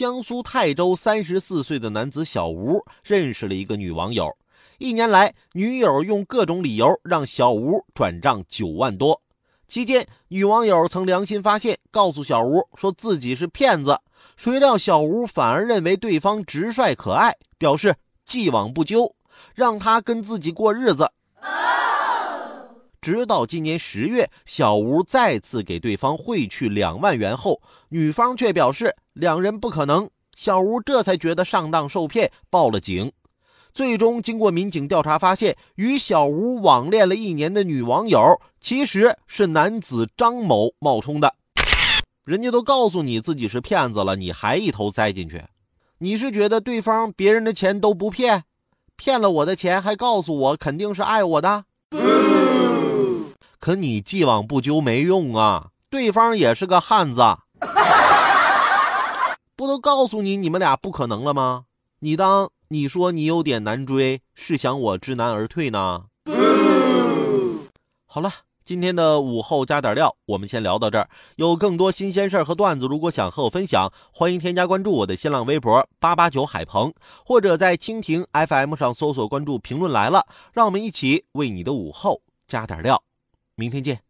江苏泰州三十四岁的男子小吴认识了一个女网友，一年来，女友用各种理由让小吴转账九万多。期间，女网友曾良心发现，告诉小吴说自己是骗子。谁料小吴反而认为对方直率可爱，表示既往不咎，让他跟自己过日子。直到今年十月，小吴再次给对方汇去两万元后，女方却表示两人不可能。小吴这才觉得上当受骗，报了警。最终，经过民警调查，发现与小吴网恋了一年的女网友其实是男子张某冒充的。人家都告诉你自己是骗子了，你还一头栽进去？你是觉得对方别人的钱都不骗，骗了我的钱还告诉我肯定是爱我的？可你既往不咎没用啊，对方也是个汉子，不都告诉你你们俩不可能了吗？你当你说你有点难追，是想我知难而退呢？好了，今天的午后加点料，我们先聊到这儿。有更多新鲜事儿和段子，如果想和我分享，欢迎添加关注我的新浪微博八八九海鹏，或者在蜻蜓 FM 上搜索关注“评论来了”，让我们一起为你的午后加点料。明天见。